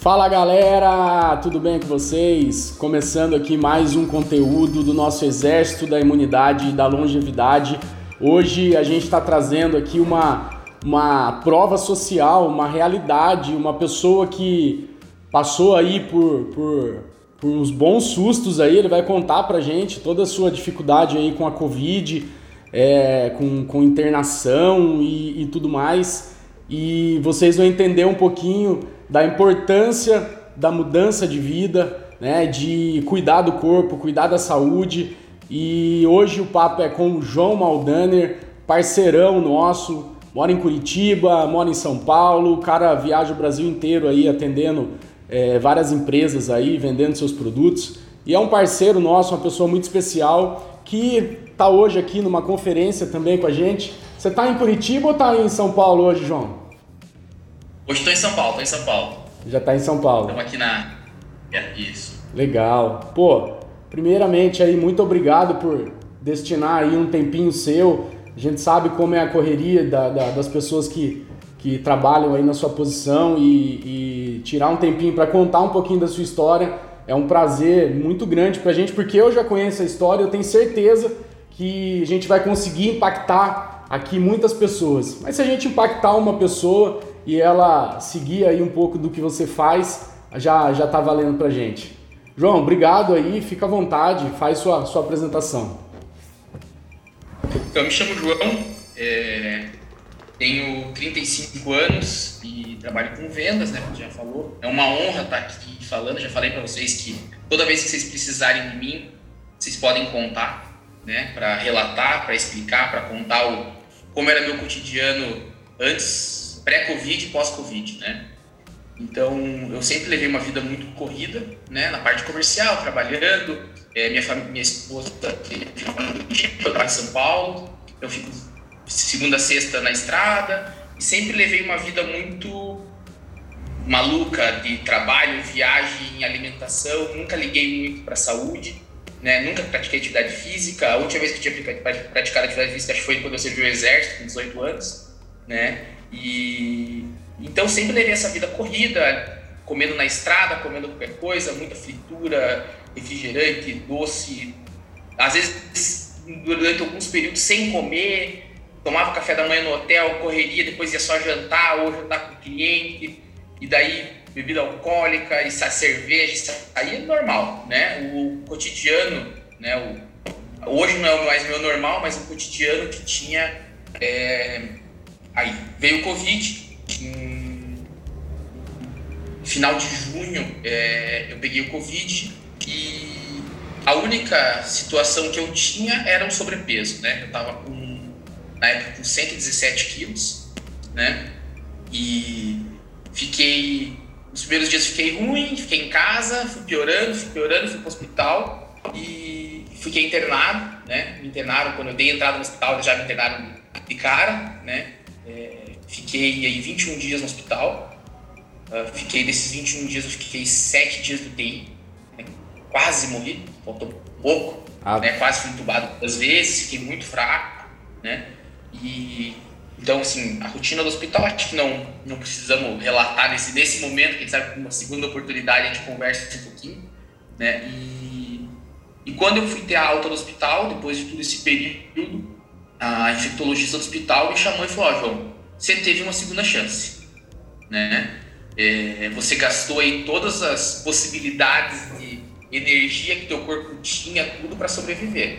Fala galera, tudo bem com vocês? Começando aqui mais um conteúdo do nosso Exército da Imunidade e da Longevidade. Hoje a gente está trazendo aqui uma, uma prova social, uma realidade, uma pessoa que passou aí por, por, por uns bons sustos aí, ele vai contar pra gente toda a sua dificuldade aí com a Covid, é, com, com internação e, e tudo mais. E vocês vão entender um pouquinho da importância da mudança de vida, né, de cuidar do corpo, cuidar da saúde. E hoje o papo é com o João Maldaner, parceirão nosso, mora em Curitiba, mora em São Paulo, o cara viaja o Brasil inteiro aí atendendo é, várias empresas aí, vendendo seus produtos. E é um parceiro nosso, uma pessoa muito especial que está hoje aqui numa conferência também com a gente. Você está em Curitiba ou está em São Paulo hoje, João? Hoje estou em São Paulo, estou em São Paulo. Já está em São Paulo. Estamos aqui na. É, isso. Legal. Pô, primeiramente aí, muito obrigado por destinar aí um tempinho seu. A gente sabe como é a correria da, da, das pessoas que, que trabalham aí na sua posição e, e tirar um tempinho para contar um pouquinho da sua história. É um prazer muito grande para a gente, porque eu já conheço a história, eu tenho certeza que a gente vai conseguir impactar aqui muitas pessoas. Mas se a gente impactar uma pessoa, e ela seguir aí um pouco do que você faz, já já tá valendo pra gente. João, obrigado aí, fica à vontade, faz sua, sua apresentação. Então, eu me chamo João, é, tenho 35 anos e trabalho com vendas, né, como já falou. É uma honra estar aqui falando, já falei para vocês que toda vez que vocês precisarem de mim, vocês podem contar, né, para relatar, para explicar, para contar o, como era meu cotidiano antes pré-Covid e pós-Covid, né? Então, eu sempre levei uma vida muito corrida, né? Na parte comercial, trabalhando. É, minha, família, minha esposa fica em São Paulo. Eu fico segunda a sexta na estrada. E sempre levei uma vida muito maluca de trabalho, viagem, alimentação. Nunca liguei muito para a saúde. Né? Nunca pratiquei atividade física. A última vez que eu tinha praticado atividade física acho que foi quando eu servi o exército, com 18 anos. Né? E então sempre levei essa vida corrida, comendo na estrada, comendo qualquer coisa, muita fritura, refrigerante, doce. Às vezes, durante alguns períodos, sem comer, tomava café da manhã no hotel, correria, depois ia só jantar ou jantar com o cliente, e daí bebida alcoólica, e cerveja, isso aí é normal, né? O cotidiano, né? O, hoje não é mais meu normal, mas o cotidiano que tinha é, Aí veio o Covid, em final de junho é, eu peguei o Covid e a única situação que eu tinha era o sobrepeso, né? Eu tava com, na época, com 117 quilos, né? E fiquei, nos primeiros dias fiquei ruim, fiquei em casa, fui piorando, fui piorando, fui pro hospital e fiquei internado, né? Me internaram, quando eu dei entrada no hospital, já me internaram de cara, né? É, fiquei aí 21 dias no hospital. Uh, fiquei desses 21 dias, eu fiquei 7 dias do TI. Né? Quase morri, faltou pouco. Ah. Né? Quase fui entubado duas vezes, fiquei muito fraco. Né? E então, assim, a rotina do hospital, acho que não, não precisamos relatar nesse, nesse momento, quem sabe com uma segunda oportunidade a gente conversa um pouquinho, né? E, e quando eu fui ter a alta do hospital, depois de todo esse período, a infectologista do hospital me chamou e falou: oh, João, você teve uma segunda chance, né? É, você gastou aí todas as possibilidades de energia que teu corpo tinha, tudo para sobreviver.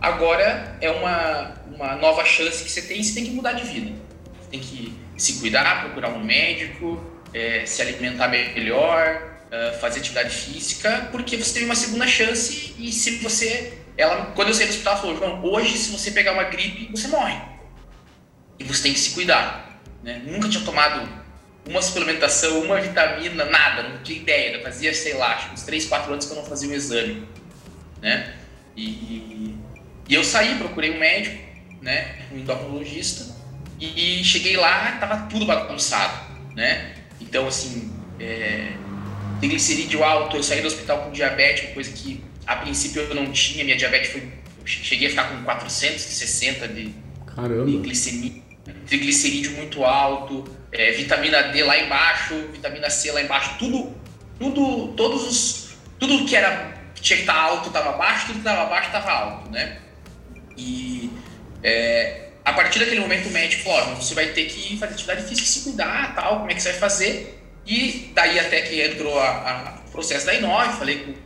Agora é uma, uma nova chance que você tem e você tem que mudar de vida. Você tem que se cuidar, procurar um médico, é, se alimentar melhor, é, fazer atividade física, porque você teve uma segunda chance e se você ela, quando eu saí do hospital, falou: João, hoje, se você pegar uma gripe, você morre. E você tem que se cuidar. Né? Nunca tinha tomado uma suplementação, uma vitamina, nada, não tinha ideia. Eu fazia, sei lá, uns 3, 4 anos que eu não fazia o um exame. Né? E, e eu saí, procurei um médico, né, um endocrinologista, e cheguei lá, tava tudo bagunçado. Né? Então, assim, é, triglicerídeo alto, eu saí do hospital com diabetes, coisa que a princípio eu não tinha, minha diabetes foi. cheguei a ficar com 460 de, de glicemia. triglicerídeo muito alto, é, vitamina D lá embaixo, vitamina C lá embaixo, tudo, tudo, todos os, tudo que era que tinha que estar alto estava baixo, tudo que estava baixo estava alto, né? E é, a partir daquele momento o médico falou, você vai ter que fazer atividade física, se cuidar, tal, como é que você vai fazer? E daí até que entrou o processo da I9, falei com,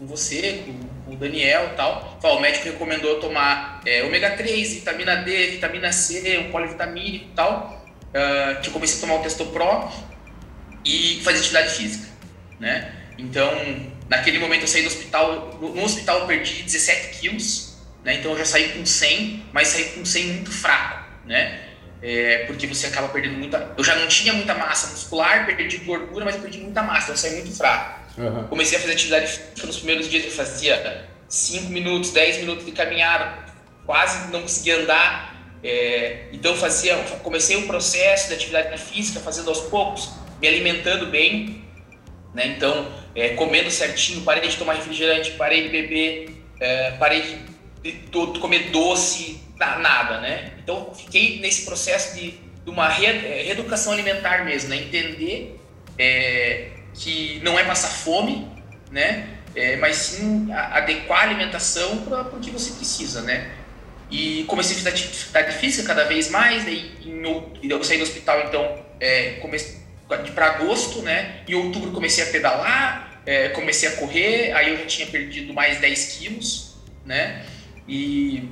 com você, com, o Daniel e tal. Falou, o médico recomendou tomar é, ômega 3, vitamina D, vitamina C, um polivitamínico e tal. Uh, que eu comecei a tomar o Testopro e fazer atividade física, né? Então, naquele momento eu saí do hospital, no hospital eu perdi 17 quilos, né? Então eu já saí com 100, mas saí com 100 muito fraco, né? É, porque você acaba perdendo muita. Eu já não tinha muita massa muscular, perdi gordura, mas eu perdi muita massa, então eu saí muito fraco. Uhum. Comecei a fazer atividade física nos primeiros dias, eu fazia 5 minutos, 10 minutos de caminhada, quase não conseguia andar. É, então fazia, comecei o processo de atividade física, fazendo aos poucos, me alimentando bem, né? Então é, comendo certinho, parei de tomar refrigerante, parei de beber, é, parei de, de, de comer doce, nada, né? Então, fiquei nesse processo de, de uma re, reeducação alimentar mesmo, né? Entender que não é passar fome, né? É, mas sim adequar a alimentação para o que você precisa, né? E comecei a fazer atividade física cada vez mais, daí em, eu saí do hospital, então, é, para agosto, né? Em outubro comecei a pedalar, é, comecei a correr, aí eu já tinha perdido mais 10 quilos, né? E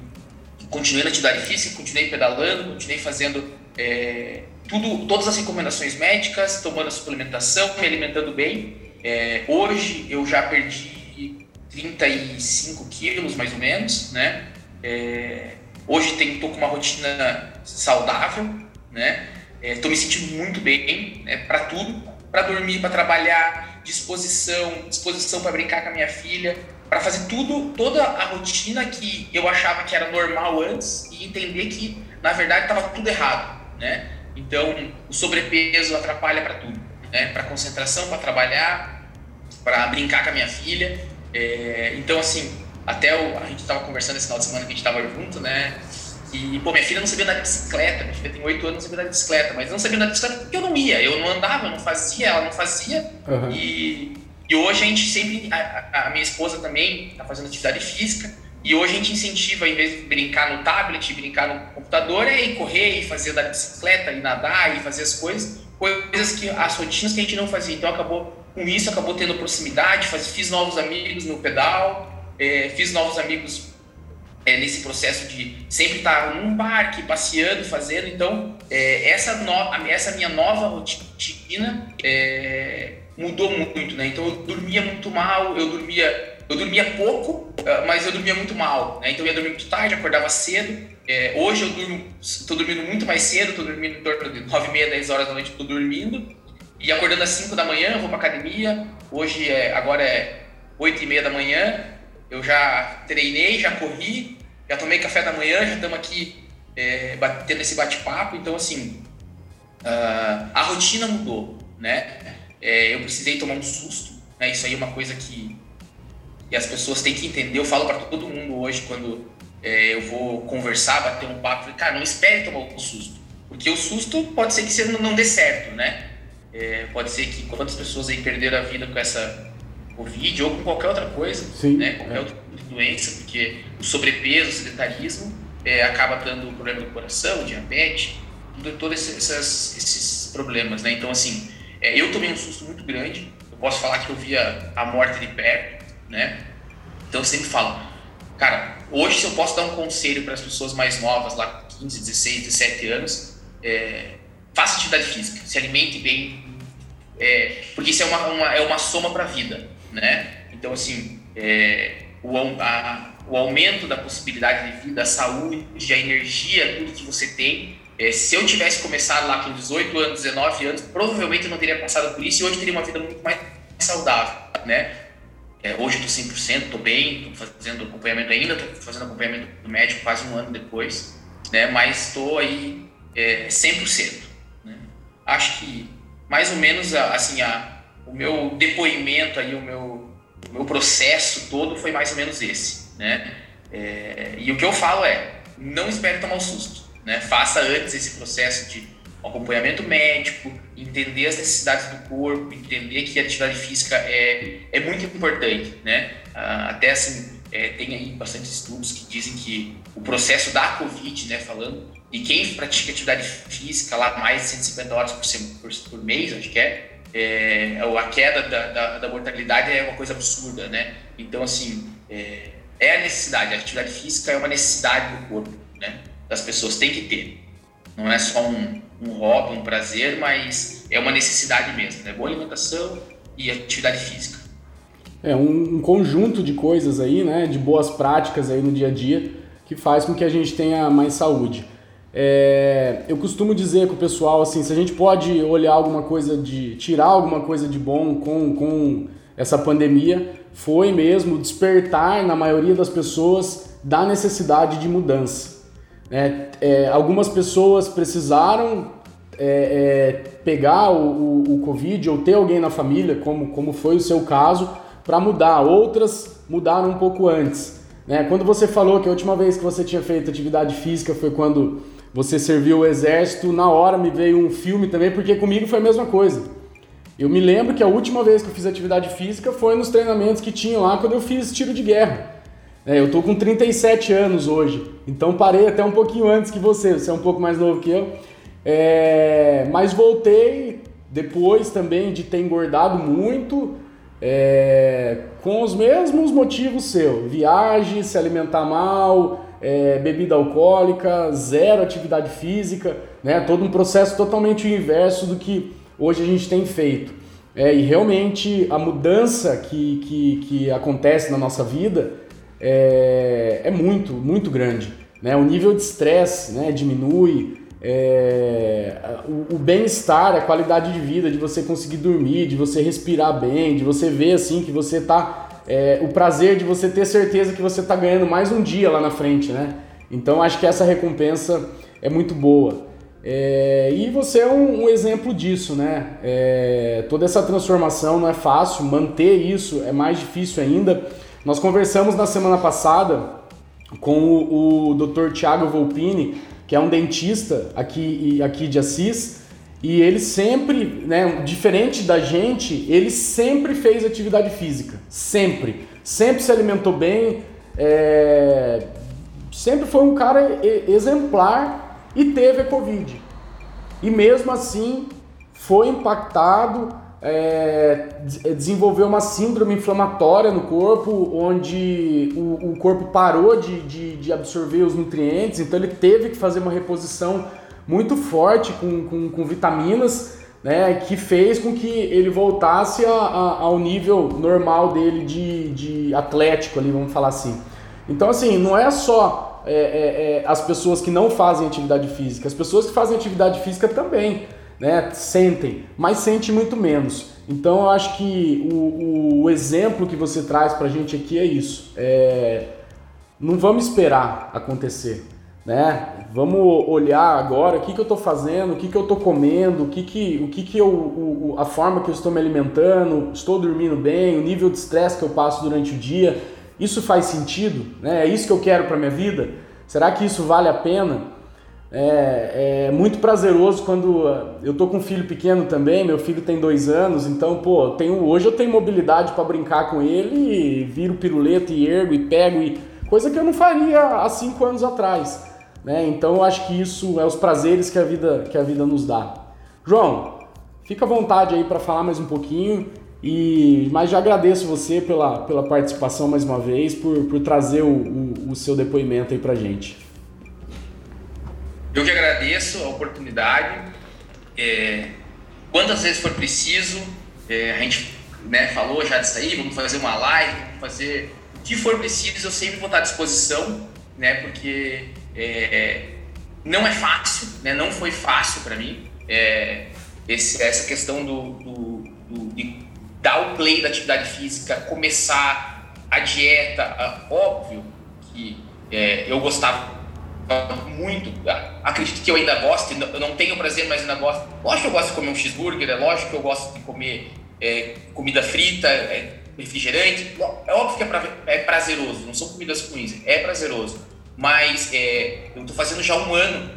continuei na atividade física, continuei pedalando, continuei fazendo é, tudo, todas as recomendações médicas, tomando a suplementação, me alimentando bem. É, hoje eu já perdi 35 quilos, mais ou menos, né? É, hoje estou com uma rotina saudável, né? Estou é, me sentindo muito bem né, para tudo, para dormir, para trabalhar, disposição, disposição para brincar com a minha filha, para fazer tudo, toda a rotina que eu achava que era normal antes e entender que na verdade estava tudo errado, né? Então, o sobrepeso atrapalha para tudo, né? Para concentração, para trabalhar, para brincar com a minha filha. É, então, assim, até o, a gente estava conversando esse final de semana que a gente estava junto, né? E, pô, minha filha não sabia andar de bicicleta, minha filha tem 8 anos, não sabia andar de bicicleta, mas não sabia andar de bicicleta porque eu não ia, eu não andava, eu não fazia, ela não fazia. Uhum. E e hoje a gente sempre, a, a minha esposa também está fazendo atividade física, e hoje a gente incentiva, em vez de brincar no tablet, brincar no computador, é ir correr, ir fazer da bicicleta, ir nadar, ir fazer as coisas, coisas que, as rotinas que a gente não fazia. Então acabou, com isso, acabou tendo proximidade, faz, fiz novos amigos no pedal, é, fiz novos amigos é, nesse processo de sempre estar num parque, passeando, fazendo. Então, é, essa, no, essa minha nova rotina é, mudou muito, né? Então eu dormia muito mal, eu dormia, eu dormia pouco, ah, mas eu dormia muito mal, né? Então eu ia dormir muito tarde, acordava cedo. É, hoje eu durmo, estou dormindo muito mais cedo, estou dormindo em torno de 9 e meia, 10 horas da noite, estou dormindo. E acordando às 5 da manhã, vou para academia. Hoje é, agora é 8 e meia da manhã. Eu já treinei, já corri, já tomei café da manhã, já estamos aqui é, batendo esse bate-papo. Então, assim, uh, a rotina mudou, né? é, eu precisei tomar um susto. Né? Isso aí é uma coisa que, que as pessoas têm que entender. Eu falo para todo mundo hoje quando é, eu vou conversar, bater um papo, cara, não espere tomar um susto, porque o susto pode ser que você não dê certo, né? É, pode ser que quantas pessoas aí perderam a vida com essa Covid ou com qualquer outra coisa, Sim, né? Qualquer é. outra doença, porque o sobrepeso, o sedentarismo é, acaba dando problema do coração, diabetes, todos esses, esses problemas, né? Então, assim, é, eu tomei um susto muito grande. Eu posso falar que eu via a morte de perto, né? Então eu sempre falo, cara, hoje se eu posso dar um conselho para as pessoas mais novas, lá 15, 16, 17 anos, é, faça atividade física, se alimente bem, é, porque isso é uma, uma é uma soma para a vida, né? Então, assim, é, o, a, o aumento da possibilidade de vida, a saúde, a energia, tudo que você tem, é, se eu tivesse começado lá com 18 anos, 19 anos, provavelmente eu não teria passado por isso e hoje teria uma vida muito mais saudável, né? É, hoje estou 100%, estou bem, estou fazendo acompanhamento ainda, estou fazendo acompanhamento do médico quase um ano depois, né? Mas estou aí é, 100%. Né? Acho que mais ou menos assim a, o meu depoimento aí, o meu, o meu processo todo foi mais ou menos esse, né? É, e o que eu falo é, não espere tomar o um susto né? Faça antes esse processo de acompanhamento médico, entender as necessidades do corpo, entender que a atividade física é, é muito importante, né? Ah, até assim, é, tem aí bastante estudos que dizem que o processo da Covid, né, falando, e quem pratica atividade física lá mais de 150 horas por, por, por mês, acho que é, é, a queda da, da, da, mortalidade é uma coisa absurda, né? Então, assim, é, é, a necessidade, a atividade física é uma necessidade do corpo, né? Das pessoas, tem que ter. Não é só um, um hobby, um prazer, mas é uma necessidade mesmo, né? Boa alimentação e atividade física. É um, um conjunto de coisas aí, né? De boas práticas aí no dia a dia que faz com que a gente tenha mais saúde. É, eu costumo dizer com o pessoal assim, se a gente pode olhar alguma coisa de tirar alguma coisa de bom com, com essa pandemia, foi mesmo despertar na maioria das pessoas da necessidade de mudança. É, é, algumas pessoas precisaram é, é, pegar o, o, o, Covid ou ter alguém na família, como, como foi o seu caso, para mudar. Outras mudaram um pouco antes. Né? Quando você falou que a última vez que você tinha feito atividade física foi quando você serviu o exército, na hora me veio um filme também, porque comigo foi a mesma coisa. Eu me lembro que a última vez que eu fiz atividade física foi nos treinamentos que tinha lá quando eu fiz tiro de guerra. É, eu tô com 37 anos hoje, então parei até um pouquinho antes que você, você é um pouco mais novo que eu. É, mas voltei depois também de ter engordado muito, é, com os mesmos motivos seu, viagem, se alimentar mal, é, bebida alcoólica, zero atividade física, né? todo um processo totalmente inverso do que hoje a gente tem feito. É, e realmente a mudança que, que, que acontece na nossa vida é, é muito, muito grande. Né? O nível de estresse né, diminui, é, o, o bem-estar, a qualidade de vida, de você conseguir dormir, de você respirar bem, de você ver assim que você está é, o prazer de você ter certeza que você está ganhando mais um dia lá na frente, né? Então acho que essa recompensa é muito boa. É, e você é um, um exemplo disso, né? É, toda essa transformação não é fácil, manter isso é mais difícil ainda. Nós conversamos na semana passada com o, o Dr. Tiago Volpini, que é um dentista aqui, aqui de Assis, e ele sempre, né, diferente da gente, ele sempre fez atividade física. Sempre. Sempre se alimentou bem. É... Sempre foi um cara exemplar e teve a Covid. E mesmo assim foi impactado, é... desenvolveu uma síndrome inflamatória no corpo, onde o, o corpo parou de, de, de absorver os nutrientes, então ele teve que fazer uma reposição muito forte com, com, com vitaminas, né, que fez com que ele voltasse a, a, ao nível normal dele de, de atlético ali, vamos falar assim. Então assim, não é só é, é, é, as pessoas que não fazem atividade física, as pessoas que fazem atividade física também, né, sentem, mas sentem muito menos. Então eu acho que o, o exemplo que você traz pra gente aqui é isso. É, não vamos esperar acontecer né? Vamos olhar agora o que, que eu estou fazendo, o que, que eu estou comendo, o que, que, o que, que eu, o, a forma que eu estou me alimentando, estou dormindo bem, o nível de estresse que eu passo durante o dia. Isso faz sentido? Né? É isso que eu quero para minha vida? Será que isso vale a pena? É, é muito prazeroso quando eu tô com um filho pequeno também, meu filho tem dois anos, então, pô, tenho, hoje eu tenho mobilidade para brincar com ele, e viro piruleta e ergo e pego, e, coisa que eu não faria há cinco anos atrás. Né? Então eu acho que isso é os prazeres que a vida, que a vida nos dá. João, fica à vontade aí para falar mais um pouquinho. E, mas já agradeço você pela, pela participação mais uma vez, por, por trazer o, o, o seu depoimento aí para gente. Eu que agradeço a oportunidade. É, quantas vezes for preciso, é, a gente né, falou já disso aí, vamos fazer uma live, vamos fazer o que for preciso, eu sempre vou estar à disposição, né, porque é, não é fácil, né? não foi fácil para mim. É, esse, essa questão do, do, do, de dar o play da atividade física, começar a dieta, óbvio que é, eu gostava muito, acredito que eu ainda gosto, eu não tenho prazer, mas ainda gosto. Lógico que eu gosto de comer um cheeseburger, é lógico que eu gosto de comer é, comida frita, é, refrigerante, é óbvio que é, pra, é prazeroso, não são comidas ruins, é prazeroso mas é, eu estou fazendo já um ano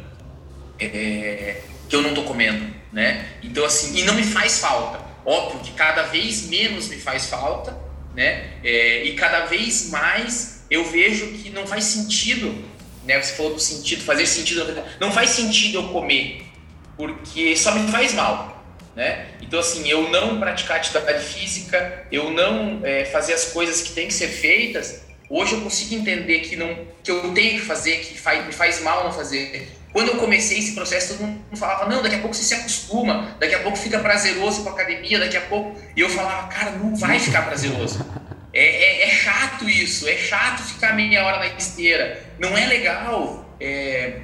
é, que eu não tô comendo, né? Então assim, e não me faz falta. Óbvio que cada vez menos me faz falta, né? É, e cada vez mais eu vejo que não faz sentido, né? Você falou do sentido, fazer sentido, não faz sentido eu comer, porque só me faz mal, né? Então assim, eu não praticar atividade física, eu não é, fazer as coisas que têm que ser feitas, hoje eu consigo entender que não, que eu tenho que fazer, que faz, me faz mal não fazer. Quando eu comecei esse processo, todo mundo falava, não, daqui a pouco você se acostuma, daqui a pouco fica prazeroso com a academia, daqui a pouco. E eu falava, cara, não vai ficar prazeroso. É, é, é, chato isso, é chato ficar meia hora na esteira. Não é legal. É...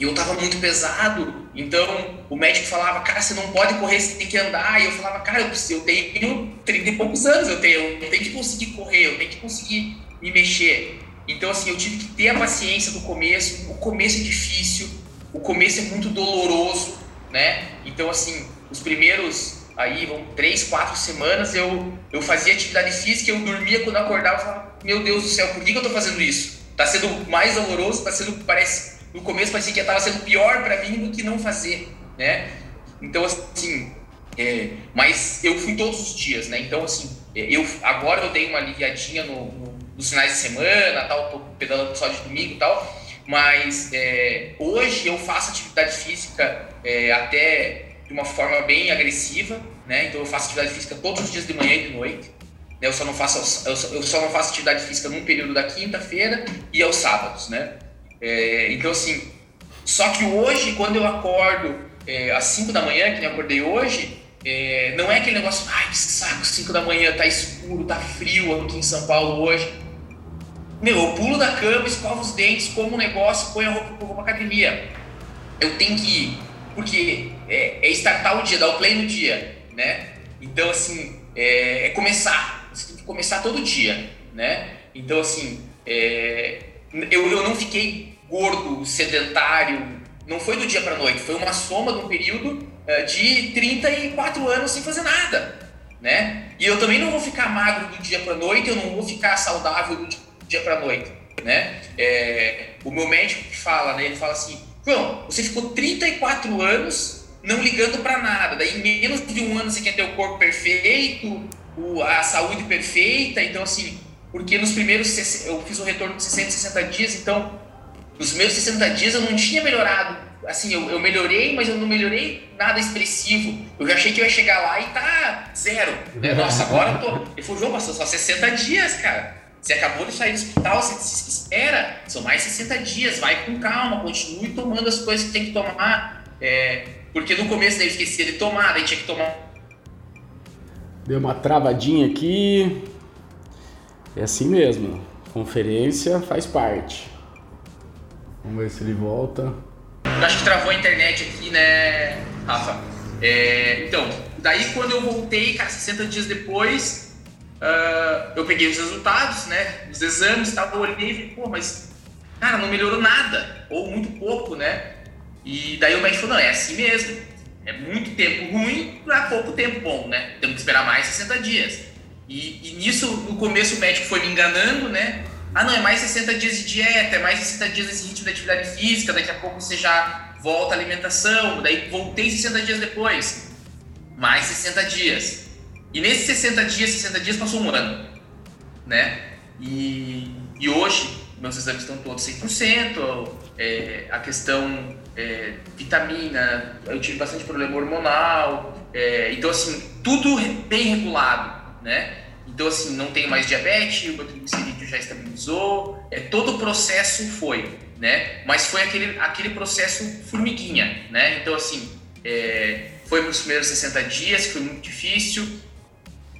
Eu tava muito pesado, então o médico falava, cara, você não pode correr, você tem que andar. E eu falava, cara, eu, eu tenho 30 e poucos anos, eu tenho, eu tenho que conseguir correr, eu tenho que conseguir me mexer. Então, assim, eu tive que ter a paciência do começo. O começo é difícil, o começo é muito doloroso, né? Então, assim, os primeiros aí vão três, quatro semanas eu, eu fazia atividade física, eu dormia quando eu acordava e falava, meu Deus do céu, por que, que eu tô fazendo isso? Tá sendo mais doloroso, tá sendo, parece, no começo parecia que estava sendo pior para mim do que não fazer, né? Então, assim, é, mas eu fui todos os dias, né? Então, assim, é, eu, agora eu dei uma aliviadinha no, no, nos finais de semana, tal, tô pedalando só de domingo e tal, mas é, hoje eu faço atividade física é, até de uma forma bem agressiva, né? Então eu faço atividade física todos os dias de manhã e de noite. Né? Eu só não faço eu só não faço atividade física num período da quinta-feira e aos sábados, né? É, então assim, só que hoje quando eu acordo é, às 5 da manhã, que nem eu acordei hoje, é, não é aquele negócio, ai que saco, 5 da manhã, tá escuro, tá frio aqui em São Paulo hoje. Meu, eu pulo da cama, escovo os dentes, como um negócio, ponho a roupa, vou pra academia. Eu tenho que ir porque é, é startar o dia, dar o play no dia, né? Então, assim, é, é, começar. Você tem que começar todo dia, né? Então, assim, é, eu, eu não fiquei gordo, sedentário, não foi do dia para noite, foi uma soma de um período é, de 34 anos sem fazer nada, né? E eu também não vou ficar magro do dia para noite, eu não vou ficar saudável do dia para noite, né? É, o meu médico que fala, né? Ele fala assim, João, você ficou 34 anos não ligando para nada. Daí, em menos de um ano, você quer ter o corpo perfeito, a saúde perfeita. Então, assim, porque nos primeiros. Eu fiz o retorno de 60, 60 dias, então, nos meus 60 dias eu não tinha melhorado. Assim, eu, eu melhorei, mas eu não melhorei nada expressivo. Eu já achei que eu ia chegar lá e tá zero. Né? Nossa, agora eu tô. Ele falou, João, passou só 60 dias, cara. Você acabou de sair do hospital, você espera, são mais 60 dias, vai com calma, continue tomando as coisas que tem que tomar. É, porque no começo eu esquecia de tomar, daí tinha que tomar. Deu uma travadinha aqui. É assim mesmo. Conferência faz parte. Vamos ver se ele volta. Acho que travou a internet aqui, né, Rafa? É, então, daí quando eu voltei, cara, 60 dias depois, Uh, eu peguei os resultados, né, os exames, tava, eu olhei e falei, pô, mas, cara, não melhorou nada, ou muito pouco, né? E daí o médico falou, não, é assim mesmo, é muito tempo ruim para pouco tempo bom, né? Temos que esperar mais 60 dias. E, e, nisso, no começo o médico foi me enganando, né? Ah, não, é mais 60 dias de dieta, é mais 60 dias nesse ritmo de atividade física, daqui a pouco você já volta à alimentação, daí voltei 60 dias depois, mais 60 dias. E nesses 60 dias, 60 dias passou um ano, né? E, e hoje, meus exames estão todos 100%, é, a questão é, vitamina, eu tive bastante problema hormonal, é, então assim, tudo bem regulado, né? Então assim, não tenho mais diabetes, o meu triglicerídeo já estabilizou, é, todo o processo foi, né? Mas foi aquele, aquele processo formiguinha, né? Então assim, é, foi nos primeiros 60 dias, foi muito difícil,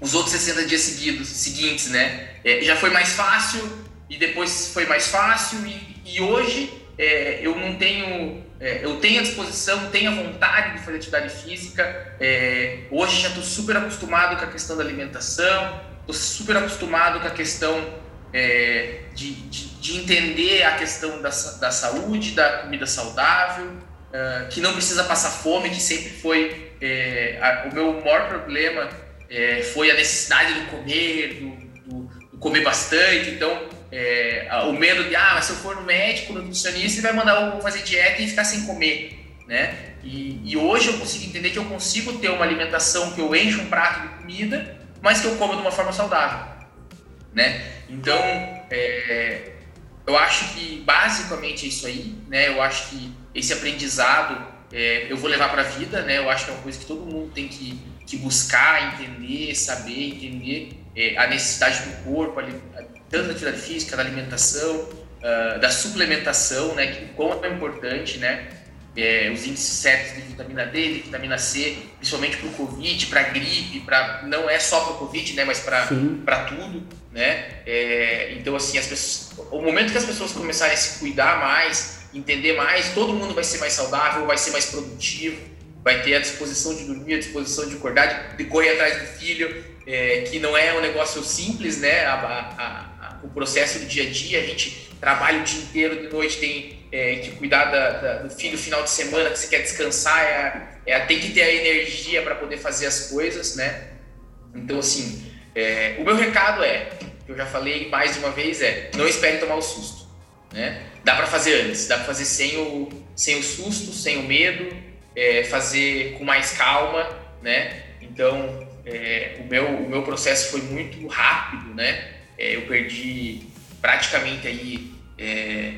os outros 60 dias seguidos, seguintes, né? É, já foi mais fácil e depois foi mais fácil e, e hoje é, eu não tenho, é, eu tenho a disposição, tenho a vontade de fazer atividade física. É, hoje já estou super acostumado com a questão da alimentação, estou super acostumado com a questão é, de, de, de, entender a questão da, da saúde, da comida saudável, uh, que não precisa passar fome, que sempre foi é, a, o meu maior problema é, foi a necessidade do comer, do, do, do comer bastante. Então, é, o medo de, ah, se eu for no médico, no nutricionista, ele vai mandar eu fazer dieta e ficar sem comer. né? E, e, hoje eu consigo entender que eu consigo ter uma alimentação que eu encho um prato de comida, mas que eu como de uma forma saudável, né? Então, é, eu acho que basicamente é isso aí, né? Eu acho que esse aprendizado é, eu vou levar para a vida, né? Eu acho que é uma coisa que todo mundo tem que, que buscar, entender, saber, entender é, a necessidade do corpo, tanto da atividade física, da alimentação, uh, da suplementação, né? Que como é importante, né? É, os índices certos de vitamina D, de vitamina C, principalmente para o Covid, para gripe, para não é só para o Covid, né? Mas para tudo, né? É, então assim, as pessoas, o momento que as pessoas começarem a se cuidar mais entender mais, todo mundo vai ser mais saudável, vai ser mais produtivo, vai ter a disposição de dormir, a disposição de acordar, de, correr atrás do filho, é, que não é um negócio simples, né? A, a, o processo do dia a dia, a gente trabalha o dia inteiro, de noite tem é, que cuidar da, da, do filho final de semana, que você quer descansar, é, é tem que ter a energia para poder fazer as coisas, né? Então, assim, é, o meu recado é, que eu já falei mais de uma vez, é não espere tomar o susto, né? dá para fazer antes, dá para fazer sem o, sem o susto, sem o medo, é, fazer com mais calma, né? Então, é, o, meu, o meu processo foi muito rápido, né? É, eu perdi praticamente aí é,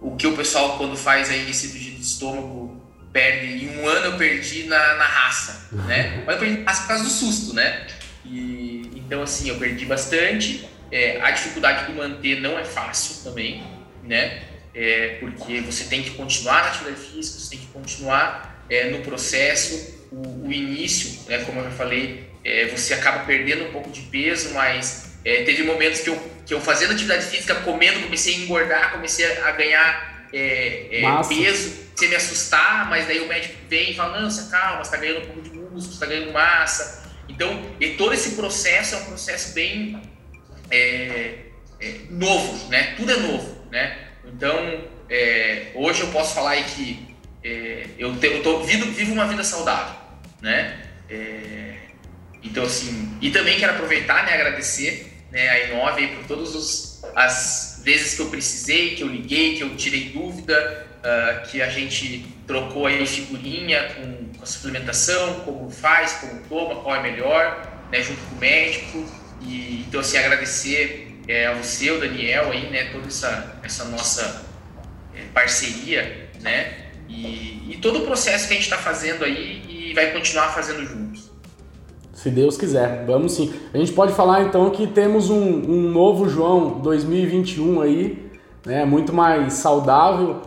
o que o pessoal quando faz aí cirurgia de estômago perde em um ano eu perdi na, na raça, né? Mas eu perdi na raça por causa do susto, né? E, então assim eu perdi bastante. É, a dificuldade de manter não é fácil também, né? É, porque você tem que continuar na atividade física, você tem que continuar é, no processo. O, o, início, né, como eu já falei, é, você acaba perdendo um pouco de peso, mas é, teve momentos que eu, que eu fazendo atividade física, comendo, comecei a engordar, comecei a ganhar é, é, peso, sem me assustar, mas daí o médico vem e fala, não, você calma, você está ganhando um pouco de músculo, você está ganhando massa. Então, e todo esse processo é um processo bem novo, né? Tudo é novo né? Então, é, hoje eu posso falar aí que é, eu, te, eu tô, vivo, vivo, uma vida saudável, né? É, então, assim, e também quero aproveitar, né, agradecer né, a Inove por todas as vezes que eu precisei, que eu liguei, que eu tirei dúvida, uh, que a gente trocou aí figurinha com, com, a suplementação, como faz, como toma, qual é melhor, né, junto com o médico. E, então, assim, agradecer é, ao seu Daniel aí, né, toda essa, essa nossa é, parceria, né, e, e, todo o processo que a gente está fazendo aí e vai continuar fazendo juntos. Se Deus quiser, vamos sim. A gente pode falar então que temos um, um novo João 2021 aí, né, muito mais saudável,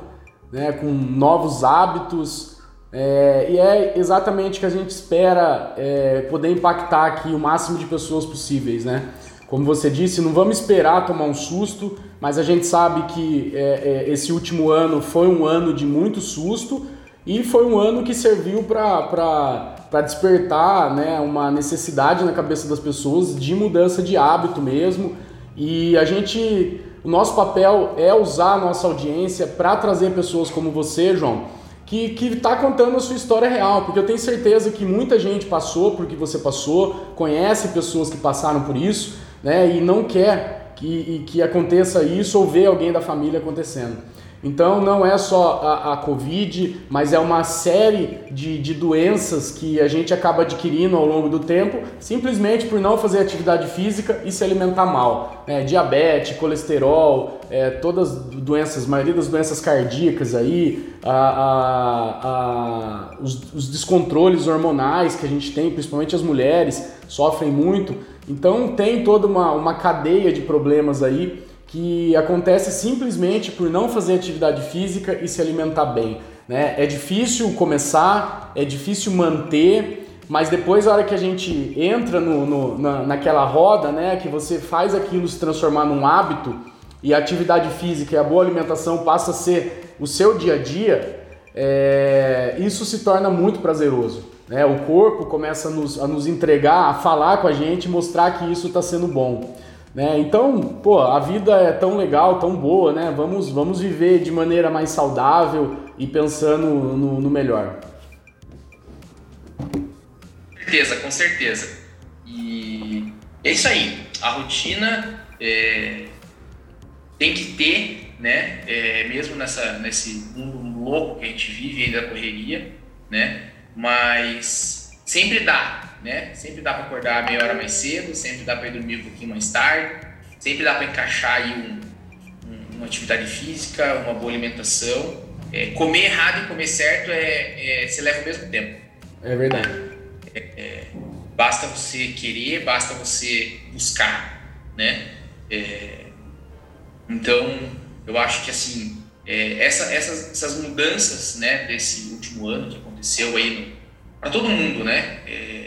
né, com novos hábitos, é, e é exatamente o que a gente espera é, poder impactar aqui o máximo de pessoas possíveis, né? Como você disse, não vamos esperar tomar um susto, mas a gente sabe que é, é, esse último ano foi um ano de muito susto e foi um ano que serviu para despertar né, uma necessidade na cabeça das pessoas de mudança de hábito mesmo. E a gente, o nosso papel é usar a nossa audiência para trazer pessoas como você, João, que está contando a sua história real, porque eu tenho certeza que muita gente passou por que você passou, conhece pessoas que passaram por isso né, e não quer que, que aconteça isso ou ver alguém da família acontecendo. Então não é só a, a Covid, mas é uma série de, de doenças que a gente acaba adquirindo ao longo do tempo, simplesmente por não fazer atividade física e se alimentar mal. Né? Diabetes, colesterol, é, todas as doenças, maioria das doenças cardíacas aí, a, a, a, os, os descontroles hormonais que a gente tem, principalmente as mulheres, sofrem muito. Então tem toda uma, uma cadeia de problemas aí que acontece simplesmente por não fazer atividade física e se alimentar bem. Né? É difícil começar, é difícil manter, mas depois, a hora que a gente entra no, no, na, naquela roda, né, que você faz aquilo se transformar num hábito e a atividade física e a boa alimentação passa a ser o seu dia a dia, é, isso se torna muito prazeroso. Né? O corpo começa a nos, a nos entregar, a falar com a gente, mostrar que isso está sendo bom. Né? Então, pô, a vida é tão legal, tão boa, né? Vamos, vamos viver de maneira mais saudável e pensando no, no melhor. Com certeza, com certeza. E é isso aí. A rotina é, tem que ter, né? É, mesmo nessa, nesse mundo louco que a gente vive ainda da correria, né? Mas sempre dá, né? Sempre dá para acordar meia hora mais cedo, sempre dá para ir dormir um pouquinho mais tarde, sempre dá para encaixar aí um, um, uma atividade física, uma boa alimentação. É, comer errado e comer certo é, é, você leva o mesmo tempo. É verdade. É, é, basta você querer, basta você buscar, né? É, então, eu acho que assim, é, essa, essas, essas mudanças, né, desse último ano que aconteceu aí para todo mundo, né, é,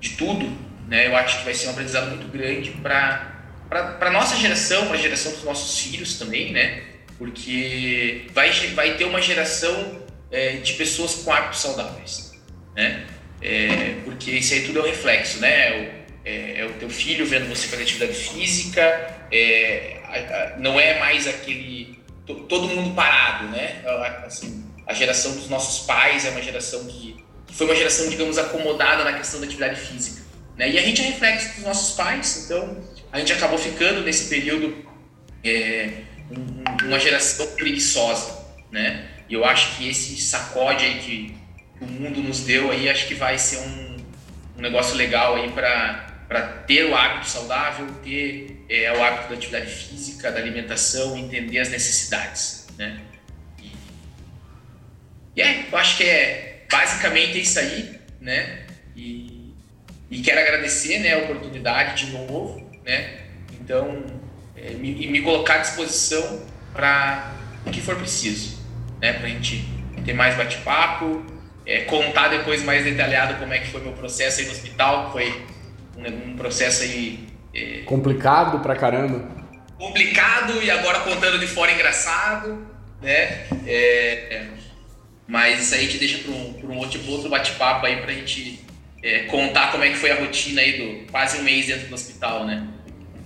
de tudo, né, eu acho que vai ser um aprendizado muito grande para para nossa geração, para a geração dos nossos filhos também, né, porque vai vai ter uma geração é, de pessoas com hábitos saudáveis, né, é, porque isso aí tudo é um reflexo, né, é, é, o teu filho vendo você fazer atividade física, é, a, a, não é mais aquele todo mundo parado, né? Assim, a geração dos nossos pais é uma geração que foi uma geração, digamos, acomodada na questão da atividade física, né? E a gente é reflexo dos nossos pais, então a gente acabou ficando nesse período é, uma geração preguiçosa, né? E eu acho que esse sacode aí que o mundo nos deu aí, acho que vai ser um, um negócio legal aí para ter o hábito saudável, ter é, o hábito da atividade física, da alimentação, entender as necessidades, né? E é, eu acho que é basicamente isso aí, né? E, e quero agradecer, né, a oportunidade de novo, né? Então, é, me, me colocar à disposição para o que for preciso, né? Para a gente ter mais bate-papo, é, contar depois mais detalhado como é que foi meu processo aí no hospital, que foi um, um processo aí. É, complicado pra caramba. Complicado e agora contando de fora engraçado, né? É, mas isso aí te deixa para um, um outro, outro bate-papo aí pra gente é, contar como é que foi a rotina aí do quase um mês dentro do hospital, né?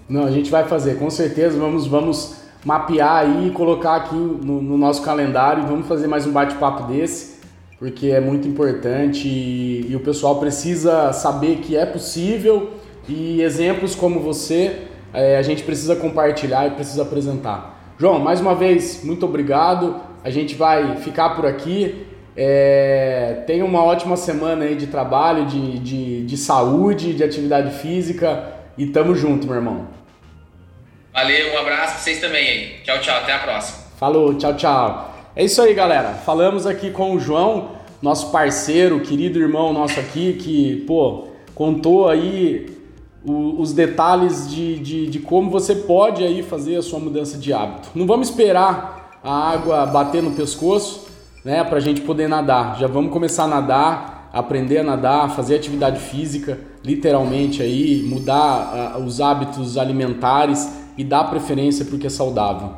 Não, a gente vai fazer, com certeza. Vamos, vamos mapear aí e colocar aqui no, no nosso calendário. Vamos fazer mais um bate-papo desse porque é muito importante e, e o pessoal precisa saber que é possível e exemplos como você é, a gente precisa compartilhar e precisa apresentar. João, mais uma vez, muito obrigado. A gente vai ficar por aqui. É, tenha uma ótima semana aí de trabalho, de, de, de saúde, de atividade física e tamo junto, meu irmão. Valeu, um abraço pra vocês também aí. Tchau, tchau, até a próxima. Falou, tchau, tchau. É isso aí, galera. Falamos aqui com o João, nosso parceiro, querido irmão nosso aqui, que, pô, contou aí o, os detalhes de, de, de, como você pode aí fazer a sua mudança de hábito. Não vamos esperar a água bater no pescoço, né, pra gente poder nadar. Já vamos começar a nadar, aprender a nadar, fazer atividade física, literalmente aí, mudar uh, os hábitos alimentares e dar preferência porque é saudável.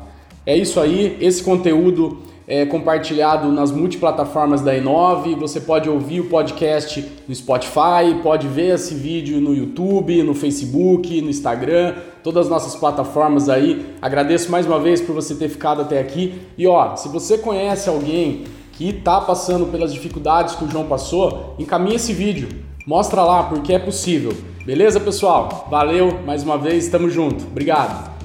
É isso aí, esse conteúdo é, compartilhado nas multiplataformas da Inove. Você pode ouvir o podcast no Spotify, pode ver esse vídeo no YouTube, no Facebook, no Instagram, todas as nossas plataformas aí. Agradeço mais uma vez por você ter ficado até aqui. E ó, se você conhece alguém que está passando pelas dificuldades que o João passou, encaminhe esse vídeo. Mostra lá porque é possível. Beleza, pessoal? Valeu mais uma vez, tamo junto. Obrigado.